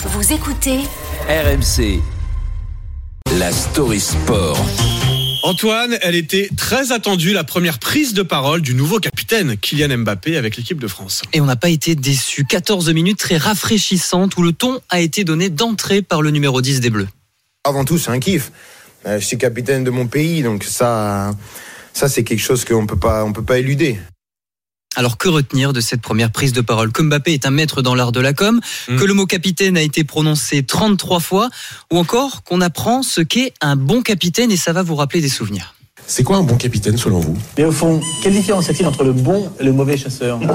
Vous écoutez RMC. La story sport. Antoine, elle était très attendue, la première prise de parole du nouveau capitaine Kylian Mbappé avec l'équipe de France. Et on n'a pas été déçus. 14 minutes très rafraîchissantes où le ton a été donné d'entrée par le numéro 10 des Bleus. Avant tout, c'est un kiff. Euh, Je suis capitaine de mon pays, donc ça, ça c'est quelque chose qu'on peut pas, on peut pas éluder. Alors que retenir de cette première prise de parole? Que Mbappé est un maître dans l'art de la com, Mm. que le mot capitaine a été prononcé 33 fois, ou encore qu'on apprend ce qu'est un bon capitaine et ça va vous rappeler des souvenirs. C'est quoi un bon capitaine selon vous? Mais au fond, quelle différence y a-t-il entre le bon et le mauvais chasseur?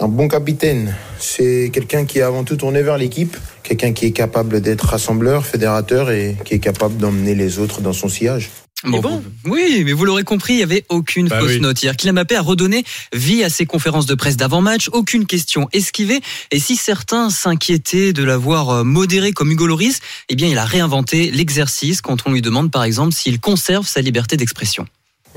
Un bon capitaine, c'est quelqu'un qui est avant tout tourné vers l'équipe, quelqu'un qui est capable d'être rassembleur, fédérateur et qui est capable d'emmener les autres dans son sillage. Bon, Oui, mais vous l'aurez compris, il n'y avait aucune Bah fausse oui. note hier. Kylian Mbappé a redonné vie à ses conférences de presse d'avant-match, aucune question esquivée. Et si certains s'inquiétaient de l'avoir euh, modéré comme Hugo Loris, eh bien, il a réinventé l'exercice quand on lui demande, par exemple, s'il conserve sa liberté d'expression.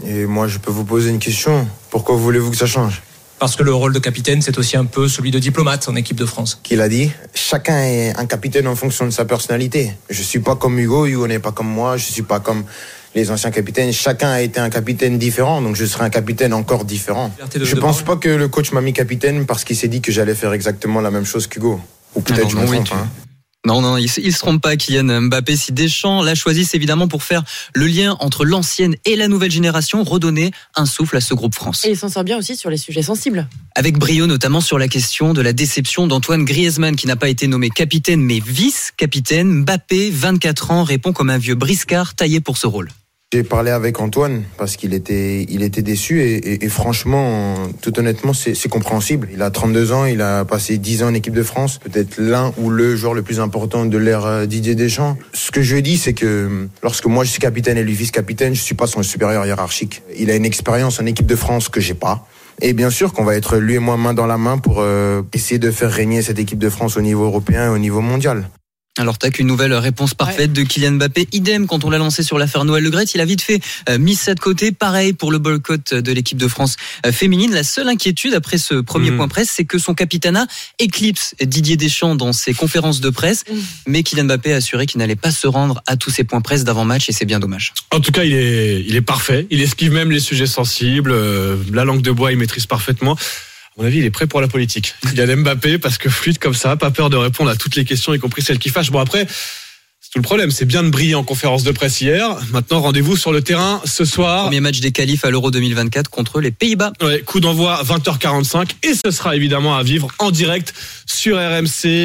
Et moi, je peux vous poser une question. Pourquoi voulez-vous que ça change? Parce que le rôle de capitaine, c'est aussi un peu celui de diplomate en équipe de France. Qu'il a dit Chacun est un capitaine en fonction de sa personnalité. Je suis pas comme Hugo, Hugo n'est pas comme moi, je suis pas comme les anciens capitaines. Chacun a été un capitaine différent, donc je serai un capitaine encore différent. Je de pense pas que le coach m'a mis capitaine parce qu'il s'est dit que j'allais faire exactement la même chose qu'Hugo. Ou peut-être non, je me non, oui, trompe. tu- hein. Non, non, il, il se trompe pas, Kylian Mbappé. Si Deschamps l'a choisi, c'est évidemment pour faire le lien entre l'ancienne et la nouvelle génération, redonner un souffle à ce groupe France. Et il s'en sort bien aussi sur les sujets sensibles. Avec brio notamment sur la question de la déception d'Antoine Griezmann qui n'a pas été nommé capitaine mais vice-capitaine. Mbappé, 24 ans, répond comme un vieux briscard taillé pour ce rôle. J'ai parlé avec Antoine parce qu'il était, il était déçu et, et- et franchement, tout honnêtement, c'est compréhensible. Il a 32 ans, il a passé 10 ans en équipe de France, peut-être l'un ou le joueur le plus important de l'ère euh, Didier Deschamps. Ce que je dit, c'est que euh, lorsque moi je suis capitaine et lui vice-capitaine, je suis pas son supérieur hiérarchique. Il a une expérience en équipe de France que j'ai pas. Et bien sûr qu'on va être lui et moi main dans la main pour euh, essayer de faire régner cette équipe de France au niveau européen et au niveau mondial. Alors tac, une nouvelle réponse parfaite de Kylian Mbappé. Idem quand on l'a lancé sur l'affaire Noël Le Gret, il a vite fait euh, mis ça de côté. Pareil pour le boycott de l'équipe de France euh, féminine. La seule inquiétude après ce premier Mhm. point presse, c'est que son capitanat éclipse Didier Deschamps dans ses conférences de presse. Mhm. Mais Kylian Mbappé a assuré qu'il n'allait pas se rendre à tous ces points presse d'avant-match et c'est bien dommage. En tout cas, il est, il est parfait. Il esquive même les sujets sensibles. euh, la langue de bois, il maîtrise parfaitement. À mon avis, il est prêt pour la politique. Il y a Mbappé parce que fluide comme ça, pas peur de répondre à toutes les questions, y compris celles qui fâchent. Bon, après, c'est tout le problème. C'est bien de briller en conférence de presse hier. Maintenant, rendez-vous sur le terrain ce soir. Premier match des qualifs à l'Euro 2024 contre les Pays-Bas. Ouais, coup d'envoi 20h45 et ce sera évidemment à vivre en direct sur RMC.